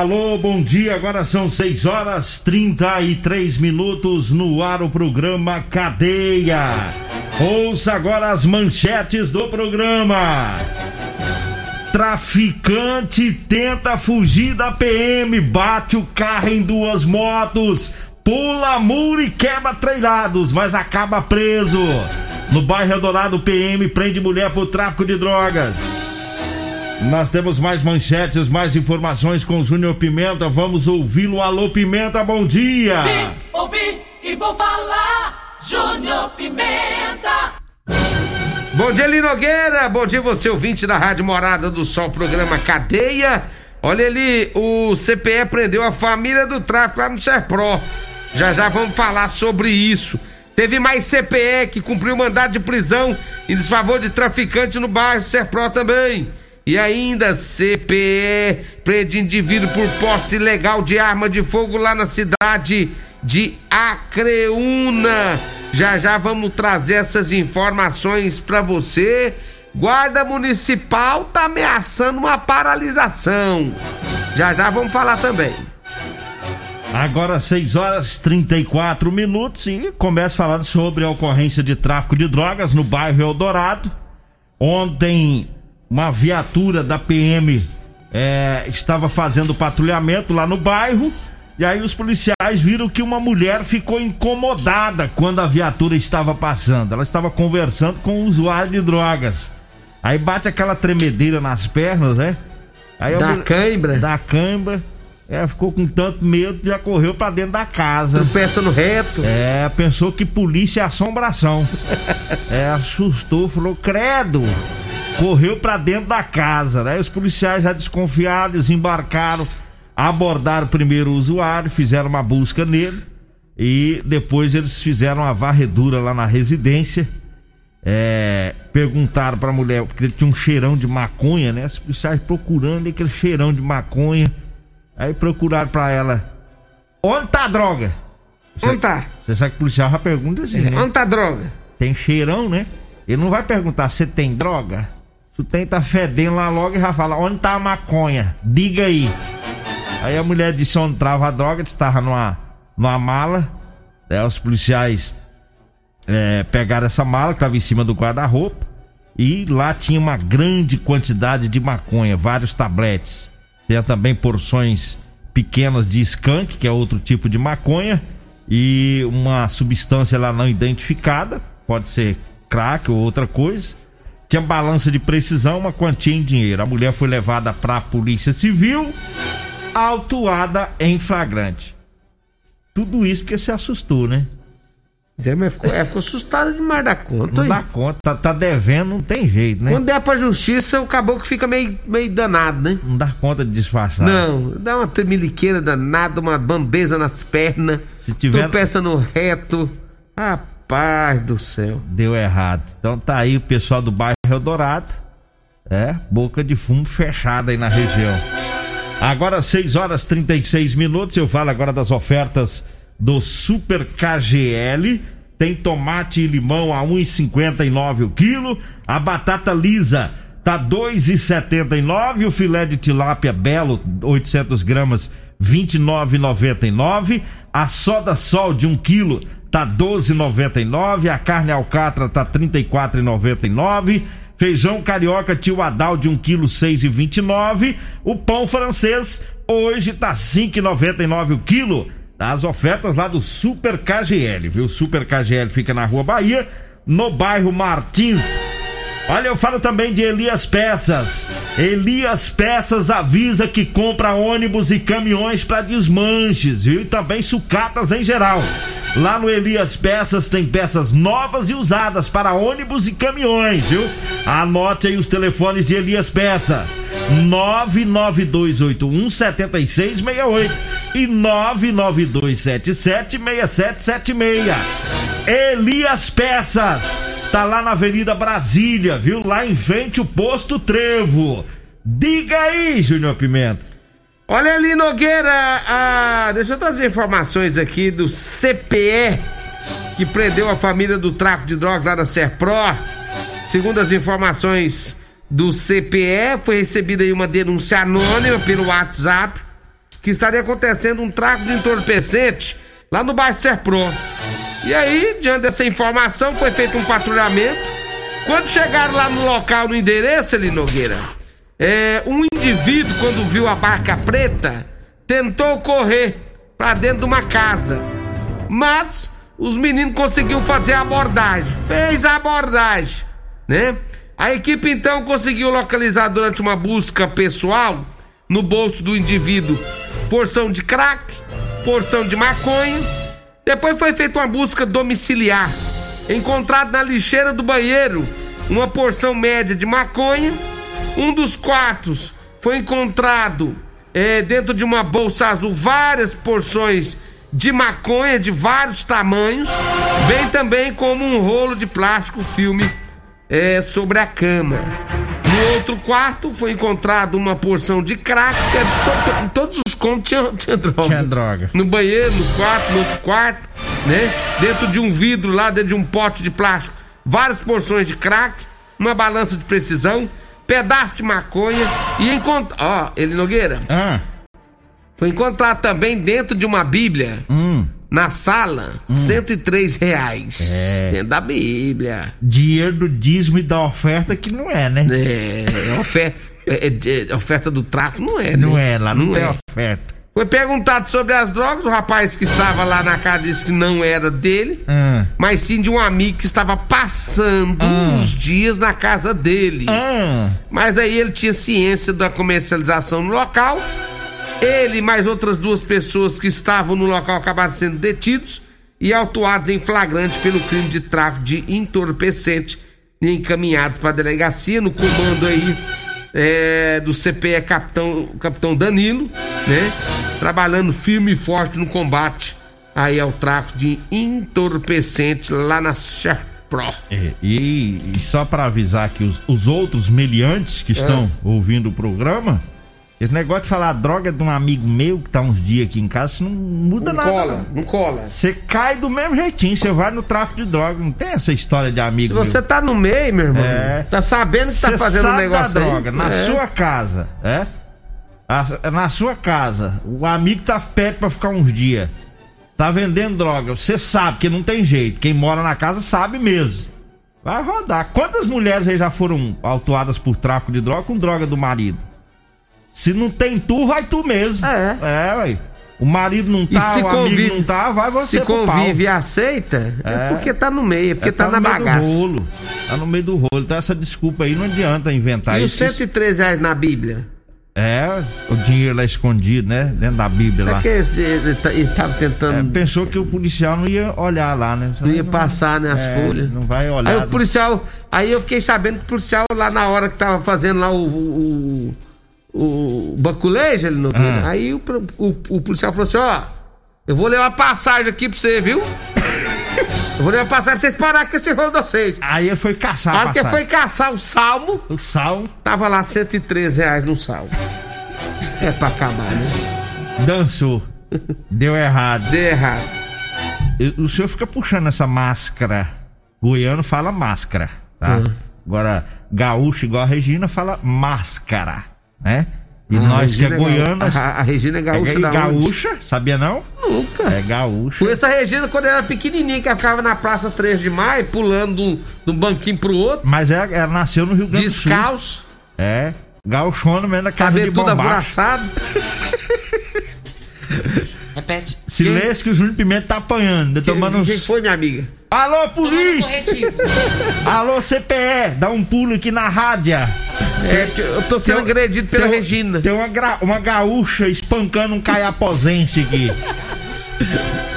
Alô, bom dia. Agora são 6 horas 33 minutos no ar o programa Cadeia. Ouça agora as manchetes do programa. Traficante tenta fugir da PM, bate o carro em duas motos, pula muro e quebra trailados, mas acaba preso. No bairro Eldorado, PM prende mulher por tráfico de drogas. Nós temos mais manchetes, mais informações com o Júnior Pimenta. Vamos ouvi-lo. Alô, Pimenta, bom dia! Vim, ouvi e vou falar. Júnior Pimenta. Bom dia, Linogueira. Bom dia, você ouvinte da Rádio Morada do Sol, programa Cadeia. Olha ali, o CPE prendeu a família do tráfico lá no Serpro. Já já vamos falar sobre isso. Teve mais CPE que cumpriu mandado de prisão em desfavor de traficante no bairro Serpro também. E ainda CPE prende indivíduo por posse ilegal de arma de fogo lá na cidade de Acreúna. Já já vamos trazer essas informações para você. Guarda Municipal tá ameaçando uma paralisação. Já já vamos falar também. Agora 6 horas 34 minutos e começa falando sobre a ocorrência de tráfico de drogas no bairro Eldorado. Ontem, uma viatura da PM é, estava fazendo patrulhamento lá no bairro. E aí os policiais viram que uma mulher ficou incomodada quando a viatura estava passando. Ela estava conversando com um usuário de drogas. Aí bate aquela tremedeira nas pernas, né? Aí Da mulher- cãibra? Da cãibra. Ela ficou com tanto medo já correu pra dentro da casa. Tropeça no reto. É, pensou que polícia é assombração. é, assustou, falou, credo. Correu pra dentro da casa, né? Os policiais já desconfiados embarcaram, abordaram primeiro o usuário, fizeram uma busca nele e depois eles fizeram uma varredura lá na residência. É, perguntaram pra mulher, porque ele tinha um cheirão de maconha, né? Os policiais procurando aquele cheirão de maconha. Aí procuraram pra ela, onde tá a droga? Onde tá? Você sabe que o policial já pergunta assim, né? Onde tá a droga? Tem cheirão, né? Ele não vai perguntar se tem droga. Se tem, tá fedendo lá logo e já fala, onde tá a maconha? Diga aí. Aí a mulher disse onde trava a droga, estava numa, numa mala. Aí os policiais é, pegaram essa mala que estava em cima do guarda-roupa. E lá tinha uma grande quantidade de maconha, vários tabletes. Tinha também porções pequenas de skunk, que é outro tipo de maconha. E uma substância lá não identificada, pode ser crack ou outra coisa. Tinha balança de precisão, uma quantia em dinheiro. A mulher foi levada para a polícia civil, autuada em flagrante. Tudo isso porque se assustou, né? Zé, mas ficou, é, ficou assustado demais da conta. Não dá conta, tá, tá devendo, não tem jeito, né? Quando der pra justiça, o caboclo fica meio, meio danado, né? Não dá conta de disfarçar. Não, dá uma tremeliqueira danada, uma bambeza nas pernas. Se tiver- Tropeça no reto. Rapaz do céu. Deu errado. Então tá aí o pessoal do bairro Eldorado. É, boca de fumo fechada aí na região. Agora 6 horas 36 minutos, eu falo agora das ofertas do Super KGL. Tem tomate e limão a 1,59 o quilo, a batata lisa tá 2,79, o filé de tilápia belo 800 gramas 29,99, a soda sol de 1 quilo tá 12,99, a carne alcatra tá 34,99, feijão carioca tio Adal de 1 quilo 6,29, o pão francês hoje tá 5,99 o quilo. As ofertas lá do Super KGL, viu? Super KGL fica na Rua Bahia, no bairro Martins. Olha, eu falo também de Elias Peças. Elias Peças avisa que compra ônibus e caminhões para desmanches, viu? E também sucatas em geral. Lá no Elias Peças tem peças novas e usadas para ônibus e caminhões, viu? Anote aí os telefones de Elias Peças: 99281 7668 e 99277 6776. Elias Peças tá lá na Avenida Brasília, viu? Lá em frente o posto Trevo. Diga aí, Júnior Pimenta. Olha ali, Nogueira, ah, deixa eu trazer informações aqui do CPE, que prendeu a família do tráfico de drogas lá da Serpro. Segundo as informações do CPE, foi recebida aí uma denúncia anônima pelo WhatsApp que estaria acontecendo um tráfico de entorpecente lá no bairro Serpro. E aí, diante dessa informação, foi feito um patrulhamento. Quando chegaram lá no local, no endereço ali, Nogueira, é, um indivíduo, quando viu a barca preta, tentou correr para dentro de uma casa. Mas os meninos conseguiram fazer a abordagem. Fez a abordagem, né? A equipe então conseguiu localizar durante uma busca pessoal no bolso do indivíduo porção de crack, porção de maconha. Depois foi feita uma busca domiciliar. Encontrado na lixeira do banheiro uma porção média de maconha. Um dos quartos foi encontrado é, dentro de uma bolsa azul várias porções de maconha de vários tamanhos, bem também como um rolo de plástico filme é, sobre a cama. No outro quarto foi encontrado uma porção de crack, que é to- todos os cômodos tinha, tinha droga. Tinha droga. No banheiro, no quarto, no outro quarto, né? Dentro de um vidro lá, dentro de um pote de plástico, várias porções de crack, uma balança de precisão, pedaço de maconha e encontra, ó, ele Nogueira, Ah, foi encontrado também dentro de uma Bíblia, hum, na sala, 103 reais. É. Dentro da Bíblia. dinheiro do dízimo e da oferta que não é, né? É, é oferta, é, é, é oferta do tráfico, não é, Não né? é, lá não, tem é. oferta. Foi perguntado sobre as drogas, o rapaz que estava lá na casa disse que não era dele, Ah, mas sim de um amigo que estava passando Ah. uns dias na casa dele. ah, Mas aí ele tinha ciência da comercialização no local. Ele e mais outras duas pessoas que estavam no local acabaram sendo detidos e autuados em flagrante pelo crime de tráfico de entorpecente e encaminhados para a delegacia no comando aí é, do CPE Capitão, Capitão Danilo, né? Trabalhando firme e forte no combate aí ao tráfico de entorpecente lá na Serpro. é, e, e só pra avisar que os, os outros meliantes que estão ouvindo o programa, esse negócio de falar droga é de um amigo meu que tá uns dias aqui em casa, isso não muda Não nada. cola, não. não cola. Você cai do mesmo jeitinho, você vai no tráfico de droga, não tem essa história de amigo. Se meu. você tá no meio, meu irmão, É. tá sabendo que tá fazendo um negócio da aí, droga na é. sua casa, é? Na sua casa, o amigo tá perto pra ficar uns dias. Tá vendendo droga, você sabe que não tem jeito. Quem mora na casa sabe mesmo. Vai rodar. Quantas mulheres aí já foram autuadas por tráfico de droga com droga do marido? Se não tem tu, vai tu mesmo. É. É, ué. O marido não E tá, se o convive, amigo não tá, vai você se pro pau. convive e aceita, é. É. porque tá no meio, é porque É, tá, na no meio do bagaça. rolo. Tá no meio do rolo. Então essa desculpa aí não adianta inventar E os isso. 113 reais na Bíblia? É, o dinheiro lá escondido, né? Dentro da Bíblia Será lá. que esse, ele, tá- ele tava É, tentando. pensou que o policial não ia olhar lá, né? não ia passar, né, as É, folhas. Não vai olhar. Aí o policial. Aí eu fiquei sabendo que o policial lá na hora que tava fazendo lá o. o, o, baculejo ali no Ah. Aí o, o, o policial falou assim: ó, eu vou levar passagem aqui pra você, viu? Eu vou levar passagem pra vocês parar com esse rolo de vocês. Aí ele foi caçar A a hora que foi caçar o salmo, O sal tava lá 113 reais no salmo. É pra acabar, né? dançou. Deu errado. Deu errado. O senhor fica puxando essa máscara. Goiano fala máscara, tá? Hum. Agora, gaúcho igual a Regina fala máscara, né? E A nós que é Regina goiano. ga- A, a Regina é gaúcha é onde? gaúcha, sabia não? Nunca. É gaúcha. Conheço a Regina quando era pequenininha, que ela ficava na Praça 3 de Maio, pulando de um, de um banquinho pro outro, Mas é, ela nasceu no Rio Grande do Sul. descalço, É. Gauchona mesmo da casa de cabelo tudo bombacha. abraçado. Repete. Silêncio que o Júniio Pimenta tá apanhando. tá Quem, tomando quem, uns... foi, minha amiga? Alô, polícia! Alô, CPE! Dá um pulo aqui na rádio. É, eu tô sendo Tem- agredido pela tem, Regina. Tem uma, uma gaúcha espancando um caiapozense aqui.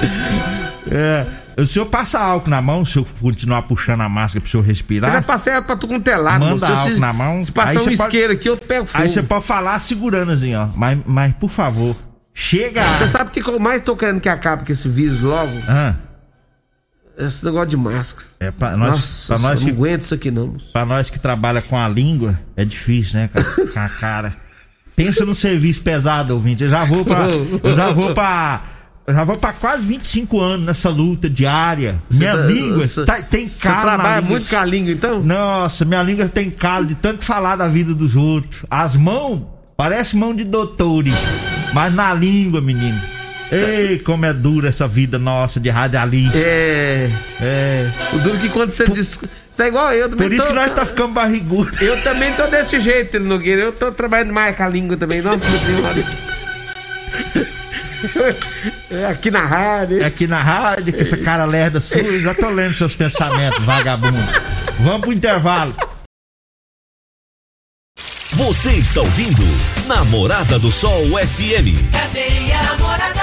é, o senhor passa álcool na mão se eu continuar puxando a máscara pro senhor Eu já respirar? passei pra tu com telado. Manda. Se eu- álcool se, na mão. Se passar um você pode- isqueiro aqui, eu pego fogo. Aí você pode falar segurando assim, ó. Mas, mas por favor, chega. Você sabe o que eu mais tô querendo que acabe com esse vírus logo? Ah, Esse negócio de máscara. é pra nós, Nossa, pra, nós não que, aguento isso aqui não. pra nós que trabalha com a língua, é difícil, né, cara? Com a cara. Pensa no serviço pesado, ouvinte. Eu já vou pra. Eu já vou pra. Eu já vou pra quase 25 anos nessa luta diária. minha tá- língua você- tá- tem Você calo na trabalha muito com a língua, então? Nossa, minha língua tem calo de tanto falar da vida dos outros. As mãos, parece mão de doutores. Mas na língua, menino. Ei, como é dura essa vida nossa de radialista. É. É. O duro que quando você diz. Tá igual eu também. Por isso tô- que nós tá ficando barrigudo. Eu também tô desse jeito, Nogueira. Eu tô trabalhando mais com a língua também. Nossa senhora. É Aqui na rádio. Aqui na rádio, com essa cara lerda sua, eu já tô lendo seus pensamentos, vagabundo. Vamos pro intervalo. Você está ouvindo Namorada do Sol FM. Cadeia Namorada do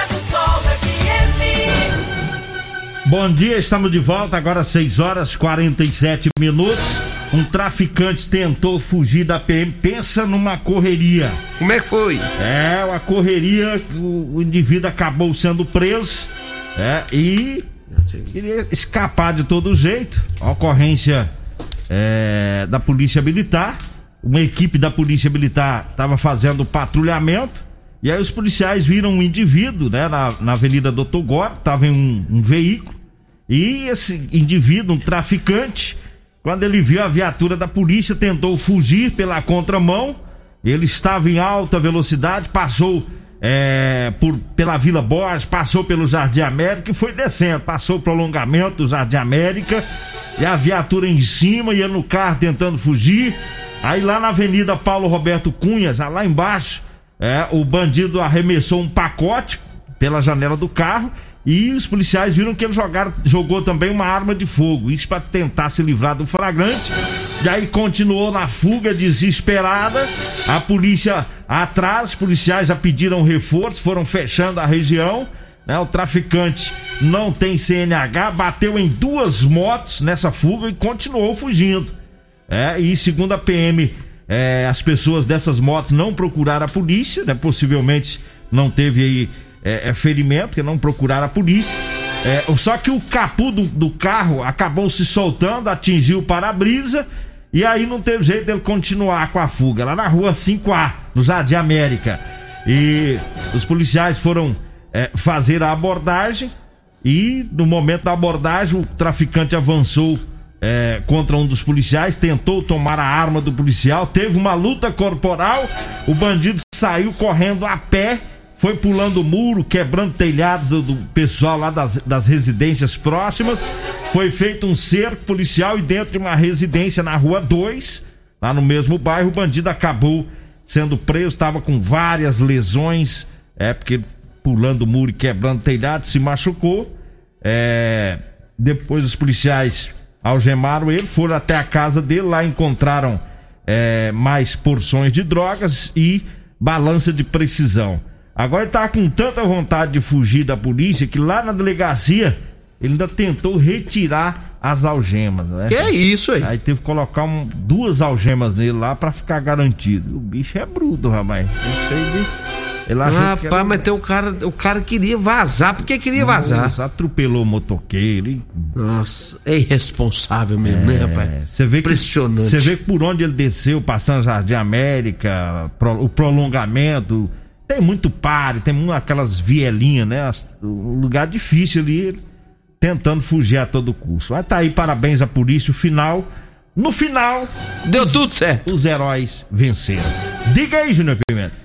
Bom dia, estamos de volta, agora 6 horas 47 minutos. Um traficante tentou fugir da PM. Pensa numa correria. Como é que foi? É, uma correria, o, o indivíduo acabou sendo preso. É, e queria escapar de todo jeito. A ocorrência é, da Polícia Militar. Uma equipe da Polícia Militar estava fazendo patrulhamento. E aí os policiais viram um indivíduo, né, na, na Avenida Doutor Gore, estava em um, um veículo. E esse indivíduo, um traficante, quando ele viu a viatura da polícia, tentou fugir pela contramão. Ele estava em alta velocidade, passou é, por, pela Vila Borges, passou pelo Jardim América e foi descendo. Passou o prolongamento do Jardim América e a viatura em cima, ia no carro tentando fugir. Aí lá na Avenida Paulo Roberto Cunha, já lá embaixo, é, o bandido arremessou um pacote pela janela do carro e os policiais viram que ele jogou também uma arma de fogo. Isso para tentar se livrar do flagrante. E aí continuou na fuga desesperada. A polícia atrás, policiais já pediram reforço, foram fechando a região. Né? O traficante não tem CNH, bateu em duas motos nessa fuga e continuou fugindo. É, e segundo a PM, é, as pessoas dessas motos não procuraram a polícia, né? Possivelmente não teve aí é, é, ferimento, porque não procuraram a polícia. É, só que o capô do, do carro acabou se soltando, atingiu o para-brisa, e aí não teve jeito dele continuar com a fuga, lá na rua 5A, no Jardim América. E os policiais foram é, fazer a abordagem, e no momento da abordagem o traficante avançou é, contra um dos policiais, tentou tomar a arma do policial, teve uma luta corporal, o bandido saiu correndo a pé, foi pulando muro, quebrando telhados do, do pessoal lá das, das residências próximas. Foi feito um cerco policial e dentro de uma residência na rua 2, lá no mesmo bairro, o bandido acabou sendo preso, estava com várias lesões, é porque pulando muro e quebrando telhado, se machucou. É, depois os policiais algemaram ele, foram até a casa dele, lá encontraram é, mais porções de drogas e balança de precisão. Agora ele tá com tanta vontade de fugir da polícia que lá na delegacia ele ainda tentou retirar as algemas, né? Que é isso aí? Aí teve que colocar um- duas algemas nele lá pra ficar garantido. O bicho é bruto, rapaz. Ele Rapaz, era- mas tem o cara, o cara queria vazar, porque queria vazar. Nossa, atropelou o motoqueiro. e- Nossa, é irresponsável mesmo, né, rapaz? É, Você vê Impressionante. Você vê por onde ele desceu, passando Jardim América, pro- o prolongamento, tem muito pare, tem aquelas vielinhas, né? Um lugar difícil ali, tentando fugir a todo custo. Mas tá aí, parabéns à polícia. O final, no final, Deu tudo certo. os heróis venceram. Diga aí, Júnior Pimenta.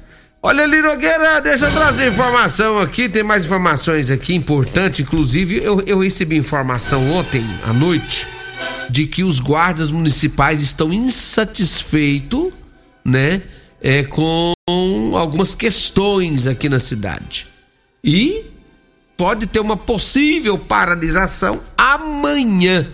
Olha ali, Nogueira, deixa eu trazer informação aqui, tem mais informações aqui importantes, inclusive eu, eu recebi informação ontem à noite de que os guardas municipais estão insatisfeitos, né, é, com algumas questões aqui na cidade. E pode ter uma possível paralisação amanhã,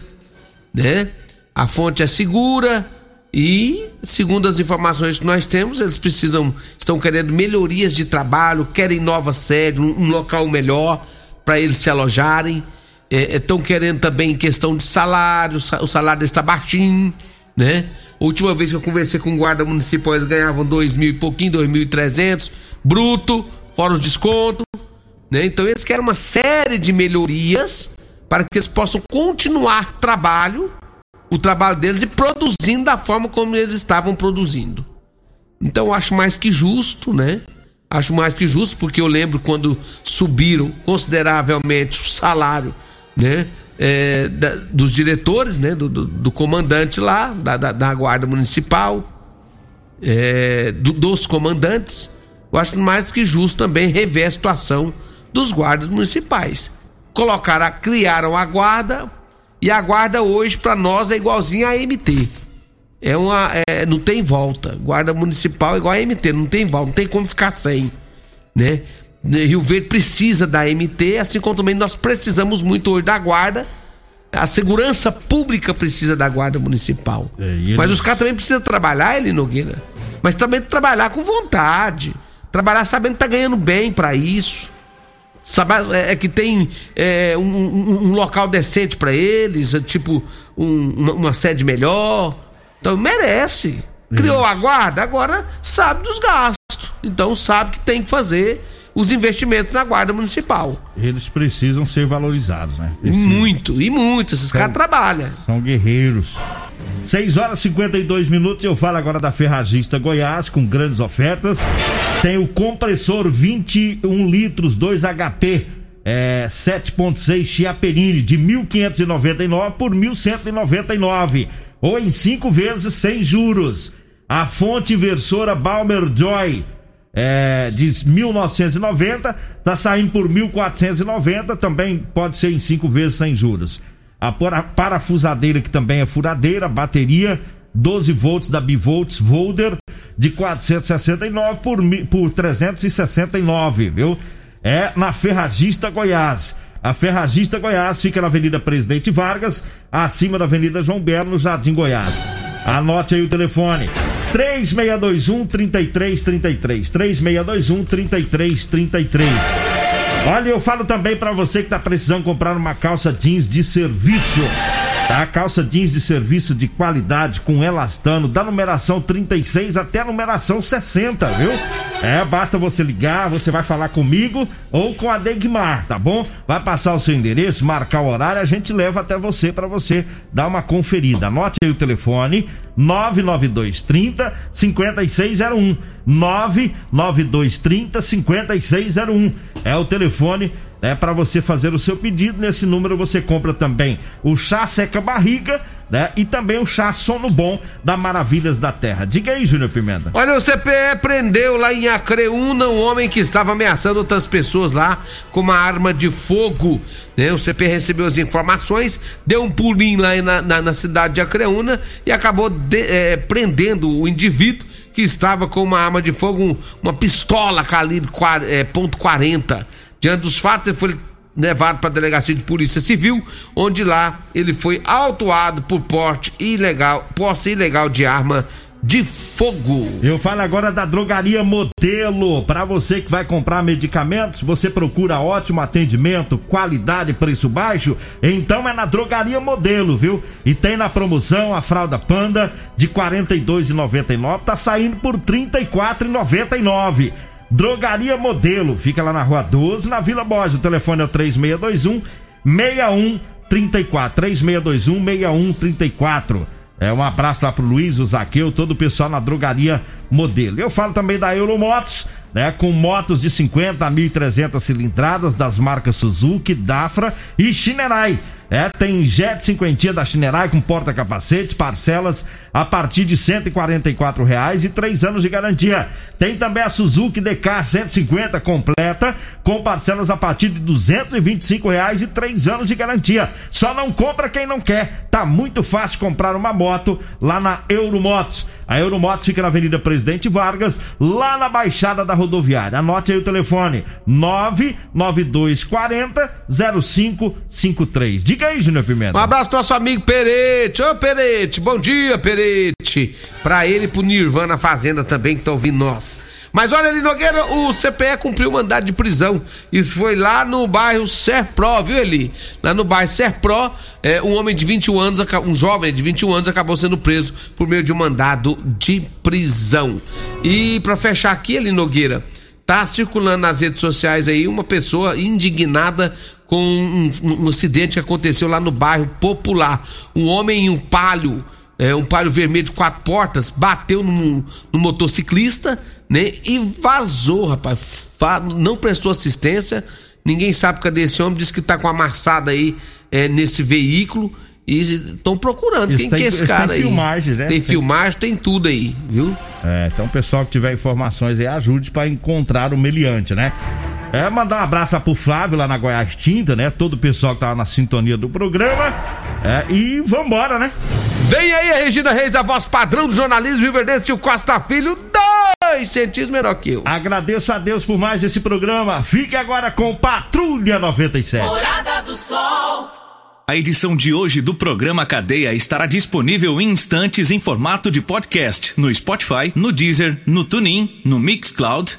né? A fonte é segura e, segundo as informações que nós temos, eles precisam, estão querendo melhorias de trabalho, querem nova sede, um, local melhor para eles se alojarem. Estão querendo também questão de salário, sa- o salário está baixinho, né? Última vez que eu conversei com guarda municipal, eles ganhavam dois mil e pouquinho, dois mil e trezentos, bruto, fora os descontos né? Então eles querem uma série de melhorias para que eles possam continuar trabalho, o trabalho deles e produzindo da forma como eles estavam produzindo. Então eu acho mais que justo, né? Acho mais que justo porque eu lembro quando subiram consideravelmente o salário, né? É, da- dos diretores, né? Do, do- do comandante lá, da, da- da guarda municipal, é, do- dos comandantes, eu acho mais que justo também rever a situação dos guardas municipais. Colocaram, criaram a guarda e a guarda hoje para nós é igualzinha a MT. É uma, é, não tem volta. Guarda municipal é igual a MT, não tem volta, não tem como ficar sem, né? Rio Verde precisa da MT, assim como também nós precisamos muito hoje da guarda. A segurança pública precisa da guarda municipal. É, e ele- Mas os caras também precisam trabalhar, ele Nogueira. Mas também trabalhar com vontade. Trabalhar sabendo que tá ganhando bem pra isso. Sabe, é, é que tem é, um, um- um local decente pra eles, é, tipo um- uma, uma sede melhor. Então merece. Criou a guarda, agora sabe dos gastos. Então sabe que tem que fazer os investimentos na guarda municipal. Eles precisam ser valorizados, né? Precisam. Muito, e muito. Esses caras trabalham. São guerreiros. 6 horas e 52 minutos. Eu falo agora da Ferragista Goiás com grandes ofertas. Tem o compressor 21 litros 2 HP é, 7.6 Chiaperini de 1.599 por 1.199 ou em cinco vezes sem juros. A fonte inversora Balmer Joy é, de 1990 tá saindo por 1490 também pode ser em cinco vezes sem juros. A para- parafusadeira que também é furadeira bateria 12 volts da Bivolts Volder de 469 por por 369 viu? É na Ferragista Goiás. A Ferragista Goiás fica na Avenida Presidente Vargas acima da Avenida João Belo no Jardim Goiás. Anote aí o telefone. 3621 3333. 3621 3333. Olha, eu falo também pra você que tá precisando comprar uma calça jeans de serviço. Tá? Calça jeans de serviço de qualidade com elastano, da numeração 36 até a numeração 60, viu? É, basta você ligar, você vai falar comigo ou com a Degmar, tá bom? Vai passar o seu endereço, marcar o horário, a gente leva até você pra você dar uma conferida. Anote aí o telefone 99230 5601. 99230 5601. É o telefone né, para você fazer o seu pedido. Nesse número você compra também o chá seca barriga, né? E também o chá sono bom da Maravilhas da Terra. Diga aí, Júnior Pimenta. Olha, o CPE prendeu lá em Acreúna um homem que estava ameaçando outras pessoas lá com uma arma de fogo. Né? O CPE recebeu as informações, deu um pulinho lá na, na- na cidade de Acreúna e acabou de- eh, prendendo o indivíduo que estava com uma arma de fogo, um- uma pistola calibre eh, ponto .40. Diante dos fatos, ele foi levado para a delegacia de polícia civil, onde lá ele foi autuado por porte ilegal, posse ilegal de arma de fogo. Eu falo agora da Drogaria Modelo. Para você que vai comprar medicamentos, você procura ótimo atendimento, qualidade, preço baixo? Então é na Drogaria Modelo, viu? E tem na promoção a fralda Panda de R$ 42,99, tá saindo por R$ 34,99. Drogaria Modelo, fica lá na Rua 12, na Vila Borges. O telefone é o 3621 6134. 3621 6134. É, um abraço lá pro Luiz, o Zaqueu, todo o pessoal na drogaria modelo. Eu falo também da Euromotos, né? Com motos de 50 a 1.300 cilindradas das marcas Suzuki, Dafra e Shinerai. É, tem Jet 50 da Chinerai com porta-capacete, parcelas a partir de R$ reais e três anos de garantia. Tem também a Suzuki DK 150 completa com parcelas a partir de R$ reais e três anos de garantia. Só não compra quem não quer. Tá muito fácil comprar uma moto lá na Euromotos. A Euromotos fica na Avenida Presidente Vargas, lá na Baixada da Rodoviária. Anote aí o telefone: 99240 0553. Diga aí, Júnior Pimenta. Um abraço pro nosso amigo Perete. Ô, Perete, bom dia, Perete. Pra ele e pro Nirvana Fazenda também, que tá ouvindo nós. Mas olha ali, Nogueira, o CPE cumpriu o mandado de prisão. Isso foi lá no bairro Serpro, viu, Eli? Lá no bairro Serpro, é, um homem de 21 anos, um jovem de 21 anos acabou sendo preso por meio de um mandado de prisão. E para fechar aqui, Eli Nogueira, tá circulando nas redes sociais aí uma pessoa indignada com um, um, um acidente que aconteceu lá no bairro Popular. Um homem em um palio é, um palio vermelho de quatro portas, bateu no, motociclista, né? E vazou, rapaz. Não prestou assistência. Ninguém sabe cadê esse homem. Diz que tá com uma amassada aí é, nesse veículo. E estão procurando. Quem tem, que é esse cara tem aí? Filmagem, né? Tem, tem filmagem, tem tudo aí, viu? É, então o pessoal que tiver informações aí, ajude para encontrar o meliante, né? É, mandar um abraço pro Flávio lá na Goiás Tinta, né? Todo o pessoal que tava na sintonia do programa. É, e vambora, né? Vem aí a Regina Reis, a voz padrão do jornalismo Rio Verde, o Costa Filho, dois centímetros menor que eu. Agradeço a Deus por mais esse programa. Fique agora com Patrulha 97. Morada do Sol. A edição de hoje do programa Cadeia estará disponível em instantes em formato de podcast no Spotify, no Deezer, no TuneIn, no Mixcloud,